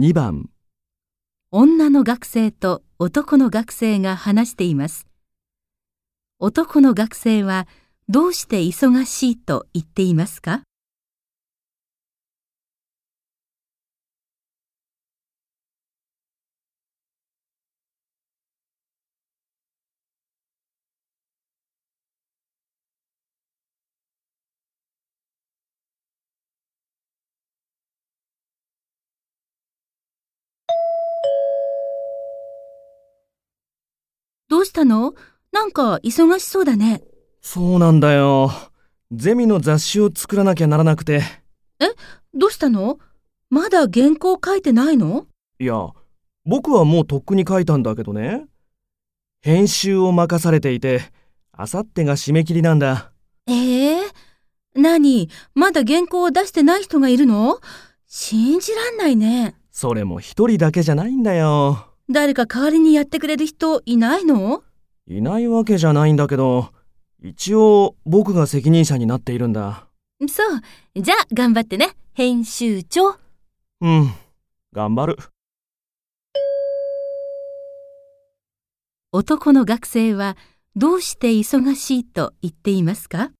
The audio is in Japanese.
2番女の学生と男の学生が話しています。男の学生はどうして忙しいと言っていますか？したの？なんか忙しそうだね。そうなんだよ。ゼミの雑誌を作らなきゃならなくて。どうしたの？まだ原稿書いてないの？いや、僕はもうとっくに書いたんだけどね。編集を任されていて、あさってが締め切りなんだ。ええ何？まだ原稿を出してない人がいるの？信じらんないね。それも一人だけじゃないんだよ。誰か代わりにやってくれる人いないの？いないわけじゃないんだけど、一応僕が責任者になっているんだ。そう。じゃあ頑張ってね、編集長。うん、頑張る。男の学生はどうして忙しいと言っていますか？